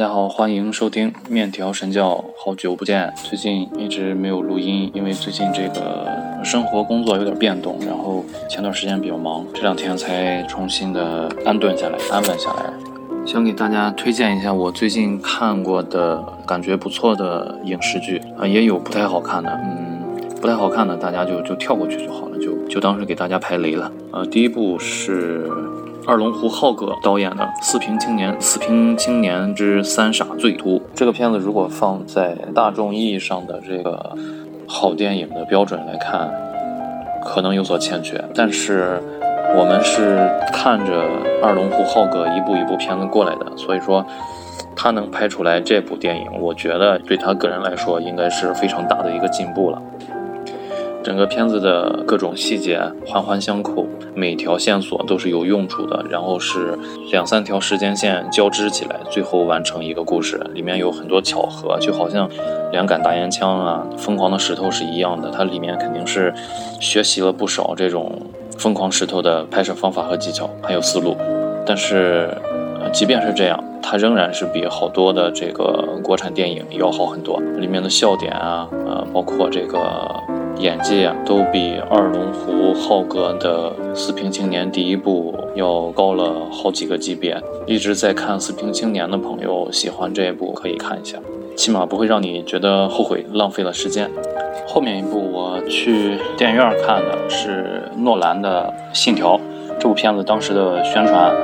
大家好，欢迎收听面条神教，好久不见。最近一直没有录音，因为最近这个生活工作有点变动，然后前段时间比较忙，这两天才重新的安顿下来，安稳下来。想给大家推荐一下我最近看过的感觉不错的影视剧啊，也有不太好看的，嗯，不太好看的大家就就跳过去就好了，就就当是给大家排雷了。呃，第一部是。二龙湖浩哥导演的《四平青年》《四平青年之三傻醉图》这个片子，如果放在大众意义上的这个好电影的标准来看，可能有所欠缺。但是我们是看着二龙湖浩哥一部一部片子过来的，所以说他能拍出来这部电影，我觉得对他个人来说应该是非常大的一个进步了。整个片子的各种细节环环相扣，每条线索都是有用处的，然后是两三条时间线交织起来，最后完成一个故事。里面有很多巧合，就好像两杆大烟枪啊，疯狂的石头是一样的。它里面肯定是学习了不少这种疯狂石头的拍摄方法和技巧，还有思路。但是，即便是这样，它仍然是比好多的这个国产电影要好很多。里面的笑点啊，呃，包括这个。演技啊，都比二龙湖浩哥的《四平青年》第一部要高了好几个级别。一直在看《四平青年》的朋友，喜欢这一部可以看一下，起码不会让你觉得后悔浪费了时间。后面一部我去电影院看的是诺兰的《信条》，这部片子当时的宣传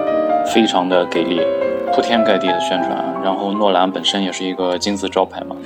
非常的给力，铺天盖地的宣传。然后诺兰本身也是一个金字招牌嘛。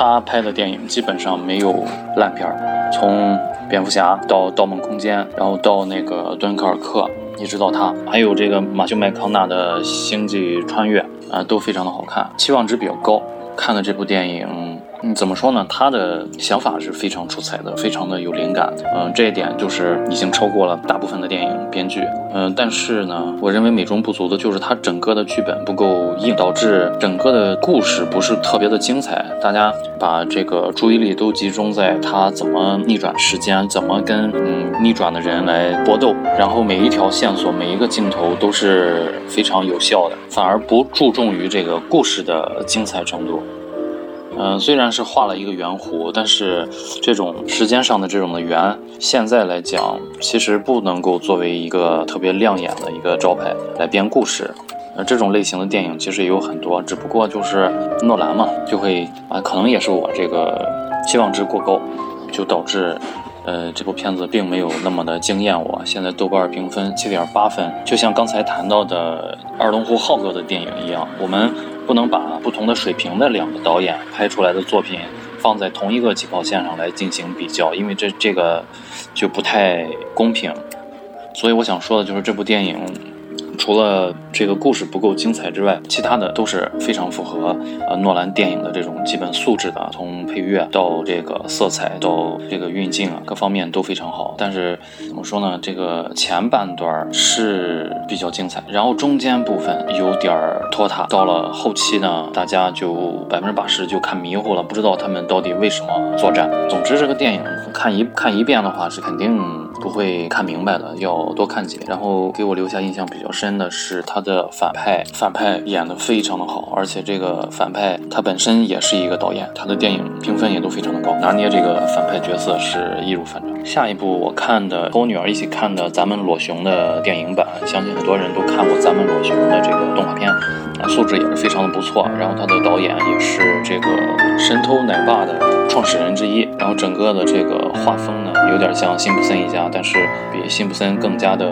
他拍的电影基本上没有烂片儿，从蝙蝠侠到盗梦空间，然后到那个敦刻尔克，一直到他，还有这个马修麦康纳的星际穿越啊，都非常的好看，期望值比较高。看了这部电影。嗯，怎么说呢？他的想法是非常出彩的，非常的有灵感。嗯，这一点就是已经超过了大部分的电影编剧。嗯，但是呢，我认为美中不足的就是他整个的剧本不够硬，导致整个的故事不是特别的精彩。大家把这个注意力都集中在他怎么逆转时间，怎么跟嗯逆转的人来搏斗，然后每一条线索、每一个镜头都是非常有效的，反而不注重于这个故事的精彩程度。嗯，虽然是画了一个圆弧，但是这种时间上的这种的圆，现在来讲其实不能够作为一个特别亮眼的一个招牌来编故事。呃，这种类型的电影其实也有很多，只不过就是诺兰嘛，就会啊，可能也是我这个期望值过高，就导致呃这部片子并没有那么的惊艳我。现在豆瓣评分七点八分，就像刚才谈到的二龙湖浩哥的电影一样，我们。不能把不同的水平的两个导演拍出来的作品放在同一个起跑线上来进行比较，因为这这个就不太公平。所以我想说的就是这部电影。除了这个故事不够精彩之外，其他的都是非常符合呃诺兰电影的这种基本素质的，从配乐到这个色彩到这个运镜啊，各方面都非常好。但是怎么说呢？这个前半段是比较精彩，然后中间部分有点拖沓，到了后期呢，大家就百分之八十就看迷糊了，不知道他们到底为什么作战。总之，这个电影看一看一遍的话是肯定。不会看明白的，要多看几遍。然后给我留下印象比较深的是他的反派，反派演的非常的好，而且这个反派他本身也是一个导演，他的电影评分也都非常的高，拿捏这个反派角色是易如反掌。下一部我看的和我女儿一起看的《咱们裸熊》的电影版，相信很多人都看过《咱们裸熊》的这个动画片，啊，素质也是非常的不错。然后他的导演也是这个神偷奶爸的创始人之一，然后整个的这个画风呢，有点像辛普森一家。但是比辛普森更加的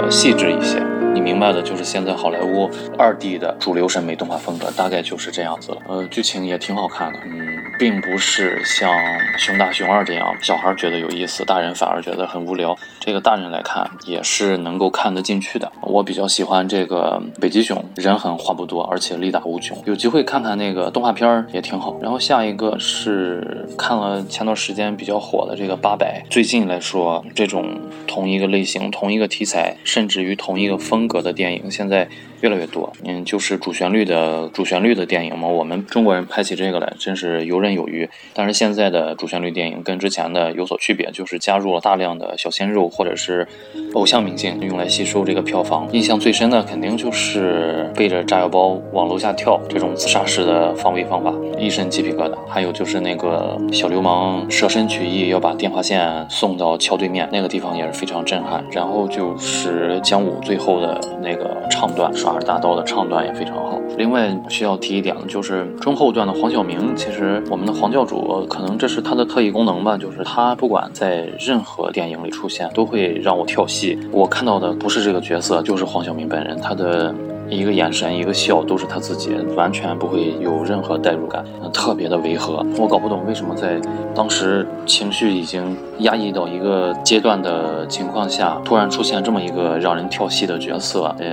呃细致一些，你明白的，就是现在好莱坞二 D 的主流审美动画风格，大概就是这样子了。呃，剧情也挺好看的，嗯。并不是像《熊大熊二》这样，小孩觉得有意思，大人反而觉得很无聊。这个大人来看也是能够看得进去的。我比较喜欢这个北极熊，人狠话不多，而且力大无穷。有机会看看那个动画片儿也挺好。然后下一个是看了前段时间比较火的这个《八百》。最近来说，这种同一个类型、同一个题材，甚至于同一个风格的电影，现在越来越多。嗯，就是主旋律的主旋律的电影嘛，我们中国人拍起这个来真是游刃有余。但是现在的主旋律电影跟之前的有所区别，就是加入了大量的小鲜肉或者是偶像明星，用来吸收这个票房。印象最深的肯定就是背着炸药包往楼下跳这种自杀式的防卫方法，一身鸡皮疙瘩。还有就是那个小流氓舍身取义要把电话线送到桥对面那个地方也是非常震撼。然后就是姜武最后的那个唱段，耍着大刀的唱段也非常好。另外需要提一点的就是中后段的黄晓明，其实我们的黄教主可能这是他的特异功能吧，就是他不管在任何电影里出现，都会让我跳戏。我看到的不是这个角色，就是黄晓明本人，他的。一个眼神，一个笑，都是他自己，完全不会有任何代入感，特别的违和。我搞不懂为什么在当时情绪已经压抑到一个阶段的情况下，突然出现这么一个让人跳戏的角色，呃。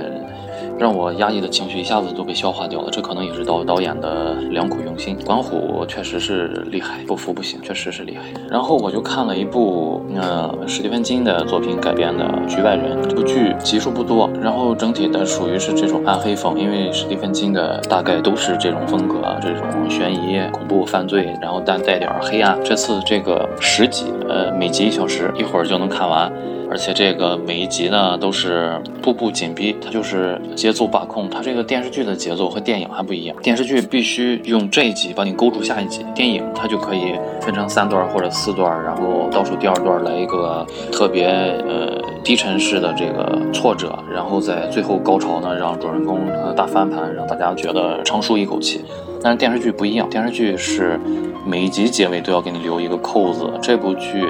让我压抑的情绪一下子都被消化掉了，这可能也是导导演的良苦用心。管虎确实是厉害，不服不行，确实是厉害。然后我就看了一部呃史蒂芬金的作品改编的《局外人》，这部剧集数不多，然后整体的属于是这种暗黑风，因为史蒂芬金的大概都是这种风格，这种悬疑、恐怖、犯罪，然后但带点黑暗。这次这个十集，呃，每集一小时，一会儿就能看完。而且这个每一集呢都是步步紧逼，它就是节奏把控。它这个电视剧的节奏和电影还不一样，电视剧必须用这一集把你勾住下一集，电影它就可以分成三段或者四段，然后倒数第二段来一个特别呃低沉式的这个挫折，然后在最后高潮呢让主人公呃大翻盘，让大家觉得长舒一口气。但是电视剧不一样，电视剧是每一集结尾都要给你留一个扣子，这部剧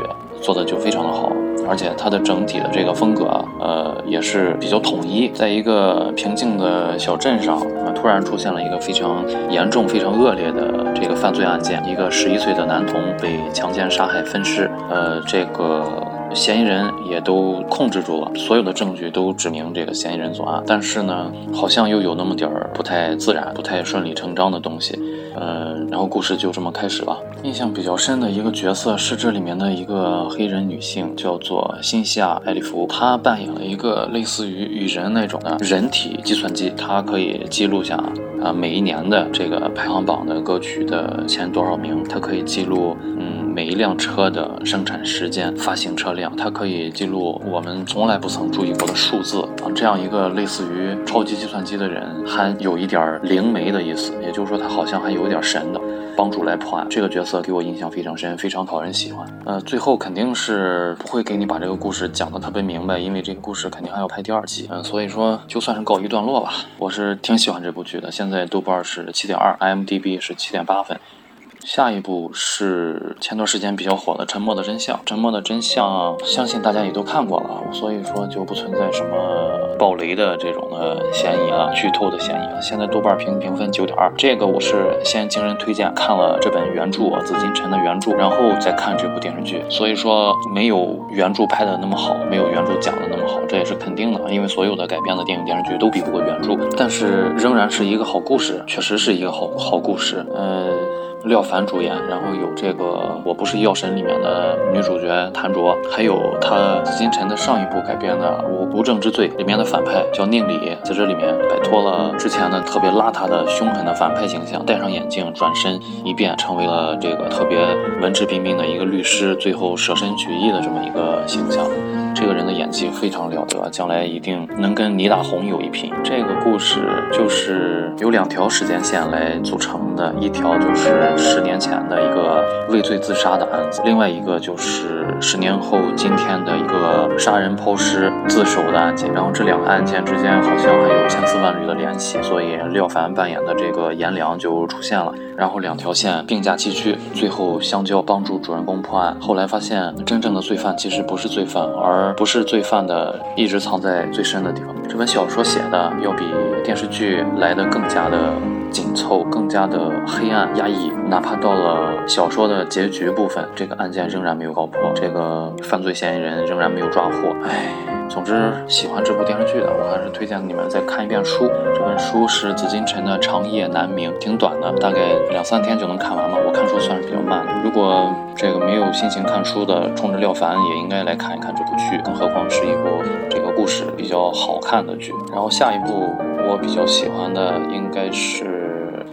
做的就非常的好。而且它的整体的这个风格啊，呃，也是比较统一。在一个平静的小镇上，啊，突然出现了一个非常严重、非常恶劣的这个犯罪案件，一个十一岁的男童被强奸、杀害、分尸，呃，这个。嫌疑人也都控制住了，所有的证据都指明这个嫌疑人作案，但是呢，好像又有那么点儿不太自然、不太顺理成章的东西，呃，然后故事就这么开始了。印象比较深的一个角色是这里面的一个黑人女性，叫做辛西娅·艾利弗，她扮演了一个类似于雨人那种的人体计算机，它可以记录下啊每一年的这个排行榜的歌曲的前多少名，它可以记录嗯。每一辆车的生产时间、发行车辆，它可以记录我们从来不曾注意过的数字啊。这样一个类似于超级计算机的人，还有一点灵媒的意思，也就是说他好像还有一点神的帮助来破案。这个角色给我印象非常深，非常讨人喜欢。呃，最后肯定是不会给你把这个故事讲得特别明白，因为这个故事肯定还要拍第二季。嗯，所以说就算是告一段落吧。我是挺喜欢这部剧的，现在豆瓣是七点二，IMDB 是七点八分。下一部是前段时间比较火的《沉默的真相》。《沉默的真相》相信大家也都看过了，所以说就不存在什么爆雷的这种的嫌疑了，剧透的嫌疑了。现在豆瓣评评分九点二，这个我是先经人推荐看了这本原著啊紫金陈的原著，然后再看这部电视剧。所以说没有原著拍的那么好，没有原著讲的那么好，这也是肯定的，因为所有的改编的电影电视剧都比不过原著。但是仍然是一个好故事，确实是一个好好故事。呃。廖凡主演，然后有这个《我不是药神》里面的女主角谭卓，还有他紫金陈的上一部改编的《无无证之罪》里面的反派叫宁理，在这里面摆脱了之前的特别邋遢的凶狠的反派形象，戴上眼镜，转身一变成为了这个特别文质彬彬的一个律师，最后舍身取义的这么一个形象。这个人的演技非常了得，将来一定能跟倪大红有一拼。这个故事就是有两条时间线来组成的，一条就是十年前的一个畏罪自杀的案子，另外一个就是十年后今天的一个杀人抛尸自首的案件。然后这两个案件之间好像还有千丝万缕的联系，所以廖凡扮演的这个颜良就出现了。然后两条线并驾齐驱，最后相交帮助主人公破案。后来发现真正的罪犯其实不是罪犯，而不是罪犯的一直藏在最深的地方。这本小说写的要比电视剧来的更加的紧凑，更加的黑暗压抑。哪怕到了小说的结局部分，这个案件仍然没有告破，这个犯罪嫌疑人仍然没有抓获。唉。总之，喜欢这部电视剧的，我还是推荐你们再看一遍书。这本书是紫金陈的《长夜难明》，挺短的，大概两三天就能看完嘛。我看书算是比较慢的。如果这个没有心情看书的，冲着廖凡也应该来看一看这部剧，更何况是一部这个故事比较好看的剧。然后下一部。我比较喜欢的应该是《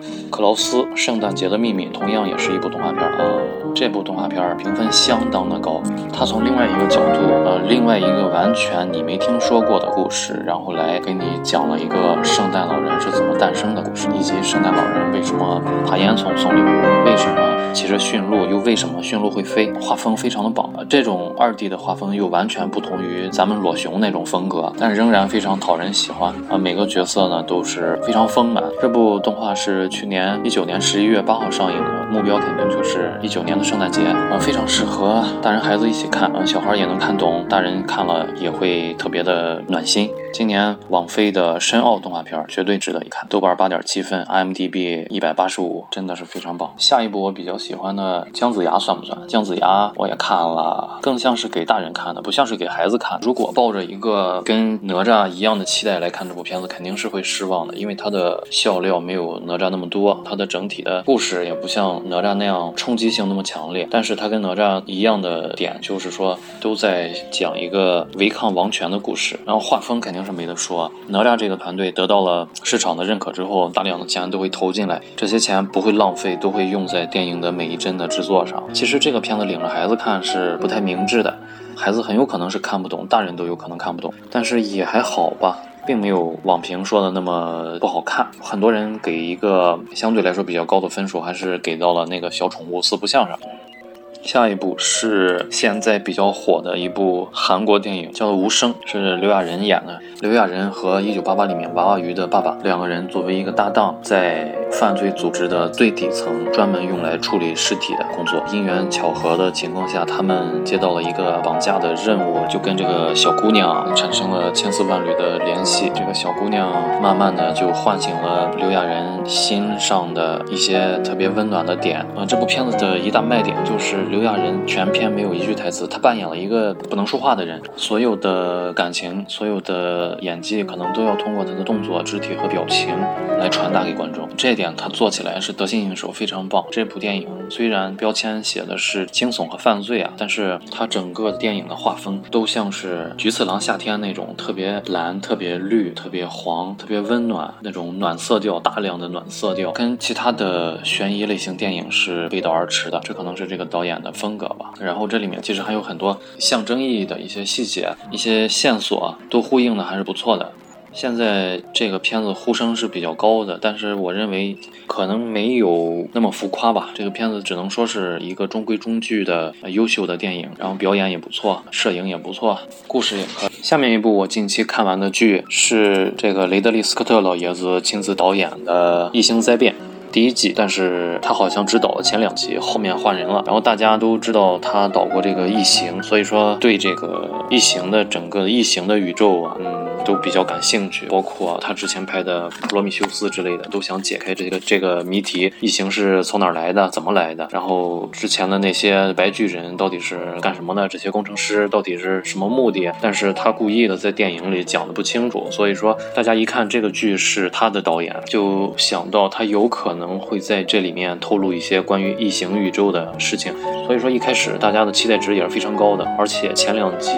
Bye. 克劳斯：圣诞节的秘密》，同样也是一部动画片啊。这部动画片评分相当的高，它从另外一个角度，呃，另外一个完全你没听说过的故事，然后来给你讲了一个圣诞老人是怎么诞生的故事，以及圣诞老人为什么爬烟囱送礼物，为什么。骑着驯鹿，又为什么驯鹿会飞？画风非常的棒，这种二 D 的画风又完全不同于咱们裸熊那种风格，但仍然非常讨人喜欢啊！每个角色呢都是非常丰满。这部动画是去年一九年十一月八号上映的，目标肯定就是一九年的圣诞节啊，非常适合大人孩子一起看啊，小孩也能看懂，大人看了也会特别的暖心。今年网飞的深奥动画片绝对值得一看，豆瓣八点七分，IMDB 一百八十五，真的是非常棒。下一部我比较。喜欢的姜子牙算不算？姜子牙我也看了，更像是给大人看的，不像是给孩子看。如果抱着一个跟哪吒一样的期待来看这部片子，肯定是会失望的，因为它的笑料没有哪吒那么多，它的整体的故事也不像哪吒那样冲击性那么强烈。但是它跟哪吒一样的点就是说，都在讲一个违抗王权的故事，然后画风肯定是没得说。哪吒这个团队得到了市场的认可之后，大量的钱都会投进来，这些钱不会浪费，都会用在电影的。每一帧的制作上，其实这个片子领着孩子看是不太明智的，孩子很有可能是看不懂，大人都有可能看不懂，但是也还好吧，并没有网评说的那么不好看。很多人给一个相对来说比较高的分数，还是给到了那个小宠物四不像上。下一部是现在比较火的一部韩国电影，叫做《无声》，是刘亚仁演的。刘亚仁和《一九八八》里面娃娃鱼的爸爸两个人作为一个搭档，在犯罪组织的最底层，专门用来处理尸体的工作。因缘巧合的情况下，他们接到了一个绑架的任务，就跟这个小姑娘产生了千丝万缕的联系。这个小姑娘慢慢的就唤醒了刘亚仁心上的一些特别温暖的点。啊，这部片子的一大卖点就是。刘亚仁全片没有一句台词，他扮演了一个不能说话的人，所有的感情，所有的演技，可能都要通过他的动作、肢体和表情来传达给观众。这一点他做起来是得心应手，非常棒。这部电影虽然标签写的是惊悚和犯罪啊，但是它整个电影的画风都像是《菊次郎夏天》那种特别蓝、特别绿、特别黄、特别温暖那种暖色调，大量的暖色调，跟其他的悬疑类型电影是背道而驰的。这可能是这个导演。的风格吧，然后这里面其实还有很多象征意义的一些细节、一些线索，都呼应的还是不错的。现在这个片子呼声是比较高的，但是我认为可能没有那么浮夸吧。这个片子只能说是一个中规中矩的优秀的电影，然后表演也不错，摄影也不错，故事也可以。下面一部我近期看完的剧是这个雷德利·斯科特老爷子亲自导演的《异星灾变》。第一季，但是他好像只导了前两集，后面换人了。然后大家都知道他导过这个《异形》，所以说对这个《异形》的整个《异形》的宇宙啊，嗯，都比较感兴趣。包括他之前拍的《普罗米修斯》之类的，都想解开这个这个谜题：异形是从哪儿来的，怎么来的？然后之前的那些白巨人到底是干什么的？这些工程师到底是什么目的？但是他故意的在电影里讲的不清楚，所以说大家一看这个剧是他的导演，就想到他有可能。会在这里面透露一些关于异形宇宙的事情，所以说一开始大家的期待值也是非常高的。而且前两集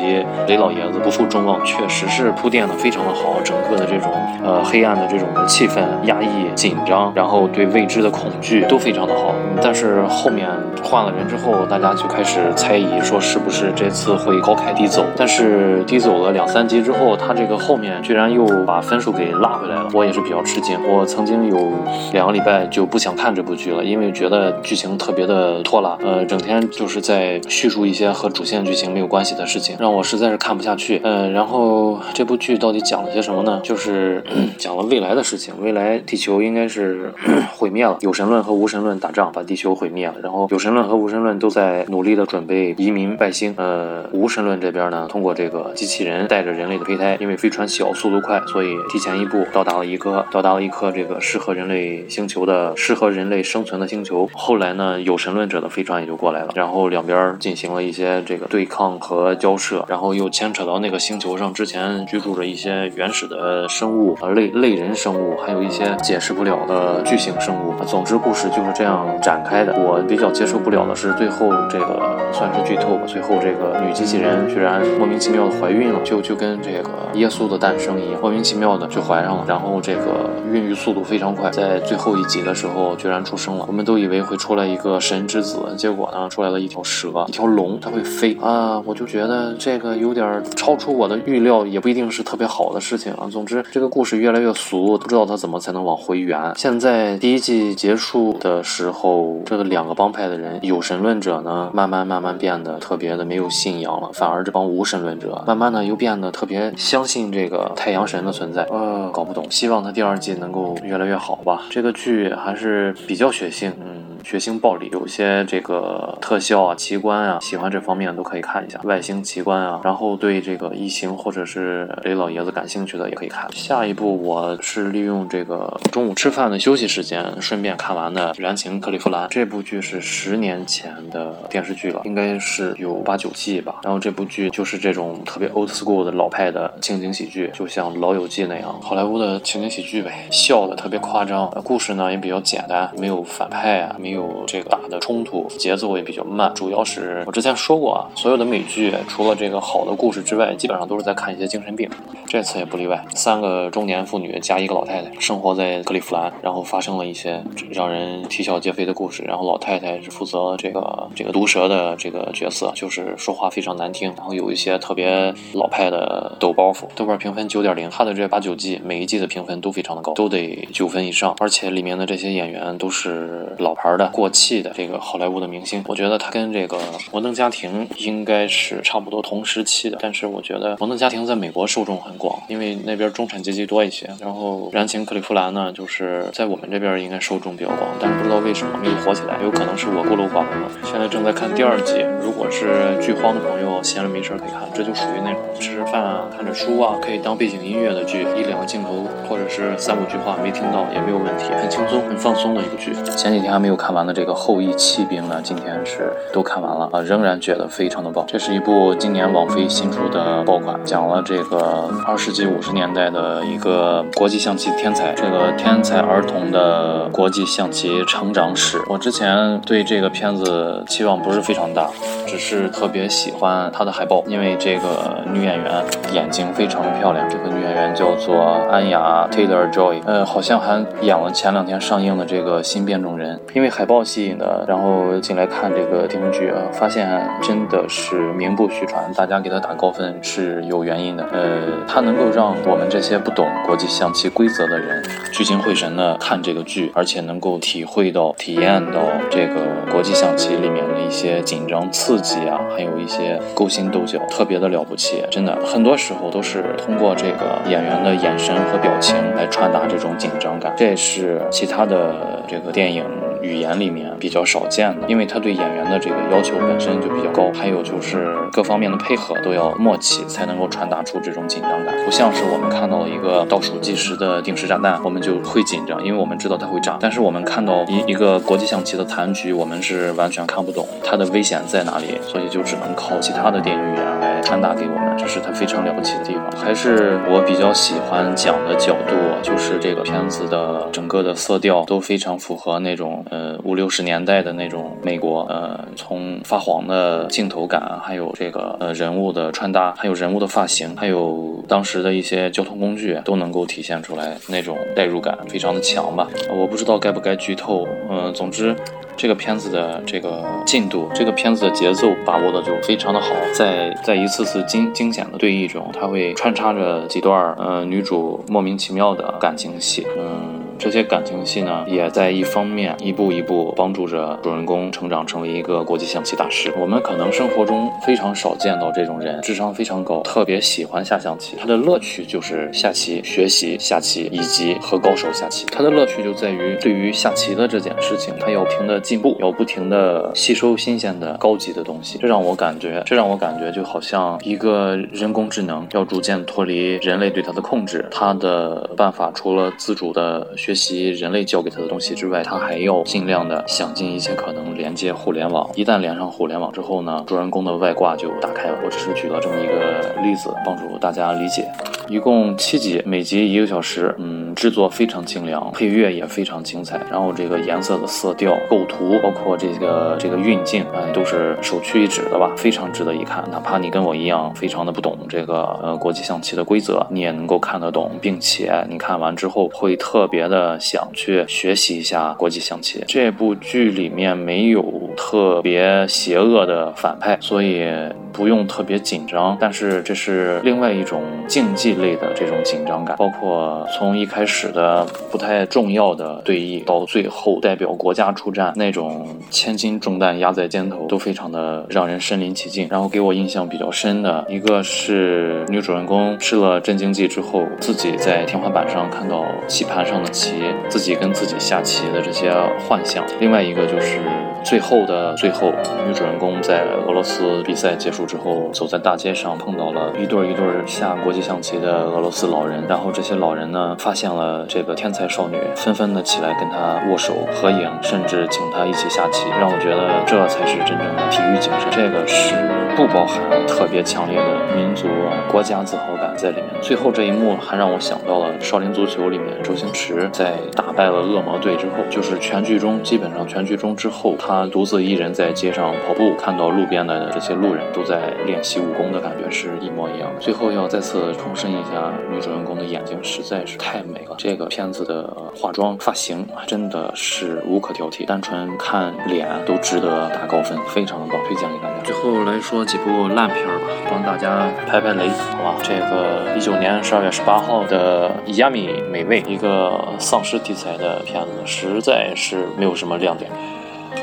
雷老爷子不负众望，确实是铺垫的非常的好，整个的这种呃黑暗的这种的气氛、压抑、紧张，然后对未知的恐惧都非常的好。但是后面换了人之后，大家就开始猜疑，说是不是这次会高开低走？但是低走了两三集之后，他这个后面居然又把分数给拉回来了，我也是比较吃惊。我曾经有两个礼拜。就不想看这部剧了，因为觉得剧情特别的拖拉，呃，整天就是在叙述一些和主线剧情没有关系的事情，让我实在是看不下去。呃，然后这部剧到底讲了些什么呢？就是 讲了未来的事情，未来地球应该是 毁灭了，有神论和无神论打仗把地球毁灭了，然后有神论和无神论都在努力的准备移民外星。呃，无神论这边呢，通过这个机器人带着人类的胚胎，因为飞船小，速度快，所以提前一步到达了一颗到达了一颗这个适合人类星球的。适合人类生存的星球。后来呢，有神论者的飞船也就过来了，然后两边进行了一些这个对抗和交涉，然后又牵扯到那个星球上之前居住着一一些原始的生物，呃类类人生物，还有一些解释不了的巨型生物。总之，故事就是这样展开的。我比较接受不了的是最后这个算是剧透吧，最后这个女机器人居然莫名其妙的怀孕了，就就跟这个耶稣的诞生一样，莫名其妙的就怀上了，然后这个孕育速度非常快，在最后一集的时候居然出生了。我们都以为会出来一个神之子，结果呢出来了一条蛇，一条龙，它会飞啊！我就觉得这个有点超出我的预料，也不一定是特别好的事情啊。总之，这个故事越来越俗，不知道他怎么才能往回圆。现在第一季结束的时候，这个两个帮派的人，有神论者呢，慢慢慢慢变得特别的没有信仰了，反而这帮无神论者，慢慢的又变得特别相信这个太阳神的存在。呃，搞不懂，希望他第二季能够越来越好吧。这个剧还是比较血腥，嗯。血腥暴力，有些这个特效啊、奇观啊，喜欢这方面都可以看一下外星奇观啊。然后对这个异形或者是雷老爷子感兴趣的也可以看。下一部我是利用这个中午吃饭的休息时间顺便看完的《燃情克利夫兰》这部剧是十年前的电视剧了，应该是有八九季吧。然后这部剧就是这种特别 old school 的老派的情景喜剧，就像《老友记》那样，好莱坞的情景喜剧呗，笑的特别夸张。故事呢也比较简单，没有反派啊，没有。有这个大的冲突，节奏也比较慢。主要是我之前说过啊，所有的美剧除了这个好的故事之外，基本上都是在看一些精神病。这次也不例外，三个中年妇女加一个老太太，生活在克利夫兰，然后发生了一些让人啼笑皆非的故事。然后老太太是负责这个这个毒舌的这个角色，就是说话非常难听，然后有一些特别老派的抖包袱。豆瓣评分九点零，它的这八九季每一季的评分都非常的高，都得九分以上。而且里面的这些演员都是老牌的。过气的这个好莱坞的明星，我觉得他跟这个摩登家庭应该是差不多同时期的。但是我觉得摩登家庭在美国受众很广，因为那边中产阶级多一些。然后燃情克利夫兰呢，就是在我们这边应该受众比较广，但是不知道为什么没有火起来，有可能是我孤陋寡闻了。现在正在看第二季，如果是剧荒的朋友闲着没事可以看，这就属于那种吃着饭啊、看着书啊可以当背景音乐的剧，一两个镜头或者是三五句话没听到也没有问题，很轻松、很放松的一个剧。前几天还没有看完的这个《后羿弃兵》呢，今天是都看完了啊，仍然觉得非常的棒。这是一部今年网飞新出的爆款，讲了这个二世纪五十年代的一个国际象棋天才，这个天才儿童的国际象棋成长史。我之前对这个片子期望不是非常大，只是特别喜欢它的海报，因为这个女演员眼睛非常的漂亮。这个女演员叫做安雅 Taylor Joy，呃，好像还演了前两天上映的这个新变种人。因为海海报吸引的，然后进来看这个电视剧啊，发现真的是名不虚传，大家给他打高分是有原因的。呃，它能够让我们这些不懂国际象棋规则的人聚精会神的看这个剧，而且能够体会到、体验到这个国际象棋里面的一些紧张刺激啊，还有一些勾心斗角，特别的了不起。真的，很多时候都是通过这个演员的眼神和表情来传达这种紧张感，这也是其他的这个电影。语言里面比较少见的，因为他对演员的这个要求本身就比较高，还有就是各方面的配合都要默契，才能够传达出这种紧张感。不像是我们看到一个倒数计时的定时炸弹，我们就会紧张，因为我们知道它会炸。但是我们看到一一个国际象棋的残局，我们是完全看不懂它的危险在哪里，所以就只能靠其他的电影语言来传达给我们，这是它非常了不起的地方。还是我比较喜欢讲的角度，就是这个片子的整个的色调都非常符合那种。呃，五六十年代的那种美国，呃，从发黄的镜头感，还有这个呃人物的穿搭，还有人物的发型，还有当时的一些交通工具，都能够体现出来那种代入感，非常的强吧。我不知道该不该剧透，嗯，总之。这个片子的这个进度，这个片子的节奏把握的就非常的好，在在一次次惊惊险的对弈中，它会穿插着几段呃女主莫名其妙的感情戏，嗯，这些感情戏呢，也在一方面一步一步帮助着主人公成长成为一个国际象棋大师。我们可能生活中非常少见到这种人，智商非常高，特别喜欢下象棋，他的乐趣就是下棋、学习下棋以及和高手下棋。他的乐趣就在于对于下棋的这件事情，他要不停的。进步要不停的吸收新鲜的高级的东西，这让我感觉，这让我感觉就好像一个人工智能要逐渐脱离人类对它的控制，它的办法除了自主的学习人类教给他的东西之外，他还要尽量的想尽一切可能连接互联网。一旦连上互联网之后呢，主人公的外挂就打开了。我只是举了这么一个例子，帮助大家理解。一共七集，每集一个小时，嗯，制作非常精良，配乐也非常精彩。然后这个颜色的色调、构图，包括这个这个运镜，哎，都是首屈一指的吧，非常值得一看。哪怕你跟我一样非常的不懂这个呃国际象棋的规则，你也能够看得懂，并且你看完之后会特别的想去学习一下国际象棋。这部剧里面没有特别邪恶的反派，所以。不用特别紧张，但是这是另外一种竞技类的这种紧张感，包括从一开始的不太重要的对弈，到最后代表国家出战那种千斤重担压在肩头，都非常的让人身临其境。然后给我印象比较深的一个是女主人公吃了镇静剂之后，自己在天花板上看到棋盘上的棋，自己跟自己下棋的这些幻象。另外一个就是最后的最后，女主人公在俄罗斯比赛结束。之后走在大街上，碰到了一对一对下国际象棋的俄罗斯老人，然后这些老人呢发现了这个天才少女，纷纷的起来跟她握手合影，甚至请她一起下棋，让我觉得这才是真正的体育精神。这个是不包含特别强烈的民族国家自豪感在里面。最后这一幕还让我想到了《少林足球》里面周星驰在打败了恶魔队之后，就是全剧中基本上全剧中之后，他独自一人在街上跑步，看到路边的这些路人都在。练习武功的感觉是一模一样的。最后要再次重申一下，女主人公的眼睛实在是太美了。这个片子的化妆、发型真的是无可挑剔，单纯看脸都值得打高分，非常的棒，推荐给大家。最后来说几部烂片吧，帮大家拍拍雷，好吧？这个一九年十二月十八号的《亚米美味》，一个丧尸题材的片子，实在是没有什么亮点。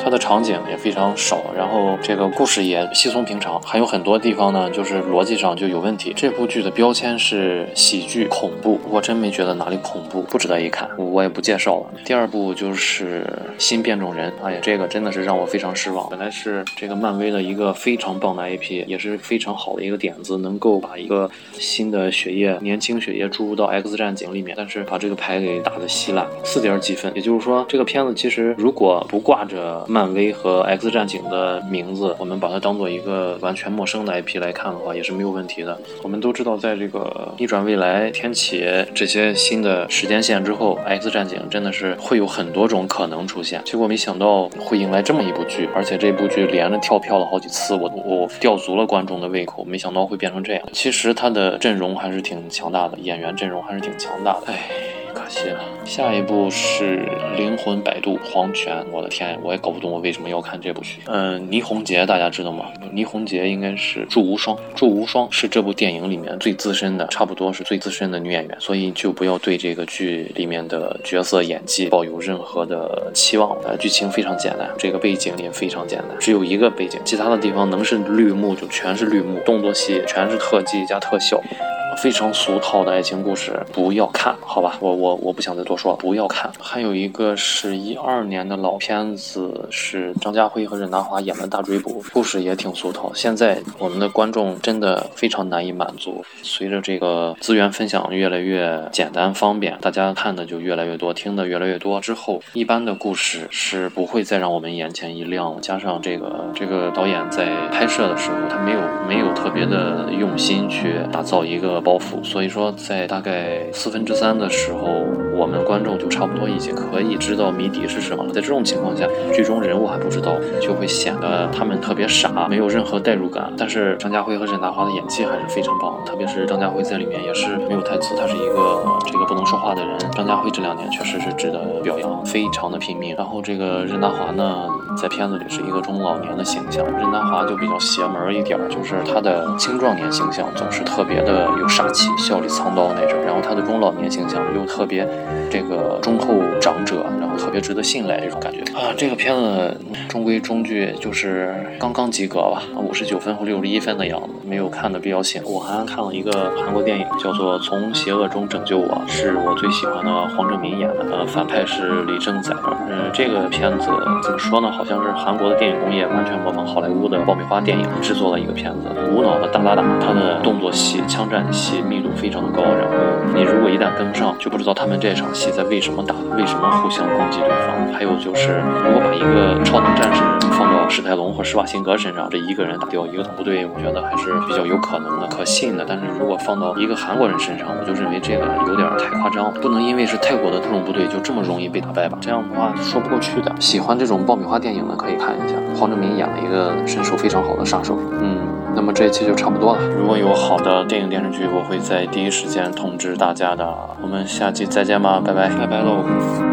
它的场景也非常少，然后这个故事也稀松平常，还有很多地方呢，就是逻辑上就有问题。这部剧的标签是喜剧恐怖，我真没觉得哪里恐怖，不值得一看，我也不介绍了。第二部就是新变种人，哎呀，这个真的是让我非常失望。本来是这个漫威的一个非常棒的 IP，也是非常好的一个点子，能够把一个新的血液、年轻血液注入到 X 战警里面，但是把这个牌给打得稀烂，四点几分。也就是说，这个片子其实如果不挂着。漫威和 X 战警的名字，我们把它当做一个完全陌生的 IP 来看的话，也是没有问题的。我们都知道，在这个逆转未来、天启这些新的时间线之后，X 战警真的是会有很多种可能出现。结果没想到会迎来这么一部剧，而且这部剧连着跳票了好几次，我我吊足了观众的胃口。没想到会变成这样。其实它的阵容还是挺强大的，演员阵容还是挺强大的。哎。可惜了，下一部是《灵魂摆渡》黄泉。我的天，我也搞不懂我为什么要看这部剧。嗯，倪虹洁大家知道吗？倪虹洁应该是祝无双，祝无双是这部电影里面最资深的，差不多是最资深的女演员，所以就不要对这个剧里面的角色演技抱有任何的期望。呃，剧情非常简单，这个背景也非常简单，只有一个背景，其他的地方能是绿幕就全是绿幕，动作戏全是特技加特效。非常俗套的爱情故事，不要看，好吧，我我我不想再多说了，不要看。还有一个是一二年的老片子，是张家辉和任达华演的《大追捕》，故事也挺俗套。现在我们的观众真的非常难以满足。随着这个资源分享越来越简单方便，大家看的就越来越多，听的越来越多之后，一般的故事是不会再让我们眼前一亮。加上这个这个导演在拍摄的时候，他没有没有特别的用心去打造一个。包袱，所以说在大概四分之三的时候，我们观众就差不多已经可以知道谜底是什么了。在这种情况下，剧中人物还不知道，就会显得他们特别傻，没有任何代入感。但是张家辉和任达华的演技还是非常棒，特别是张家辉在里面也是没有台词，他是一个这个不能说话的人。张家辉这两年确实是值得表扬，非常的拼命。然后这个任达华呢，在片子里是一个中老年的形象，任达华就比较邪门一点，就是他的青壮年形象总是特别的有。杀气、笑里藏刀那种，然后他的中老年形象又特别别这个忠厚长者，特别值得信赖这种感觉啊。这个片子中规中矩，就是刚刚及格吧，五十九分或六十一分的样子，没有看的必要性。我还看了一个韩国电影，叫做《从邪恶中拯救我》，是我最喜欢的黄正民演的，呃，反派是李正宰。嗯，这个片子怎么说呢？好像是韩国的电影工业完全模仿好莱坞的爆米花电影制作了一个片子，无脑的打打打，他的动作戏、枪战戏密度非常的高，然后你如果一旦跟不上，就不知道他们这场戏在为什么打，为什么互相攻击对方。还有就是，如果把一个超能战士放到史泰龙或施瓦辛格身上，这一个人打掉一个部队，我觉得还是比较有可能的、可信的。但是如果放到一个韩国人身上，我就认为这个有点太夸张，不能因为是泰国的特种部队就这么容易被打败吧？这样的话说不过去的。喜欢这种爆米花电影的可以看一下，黄正明演了一个身手非常好的杀手。嗯，那么这一期就差不多了。如果有好的电影电视剧，我会在第一时间通知大家的。我们下期再见吧，拜拜，拜拜喽。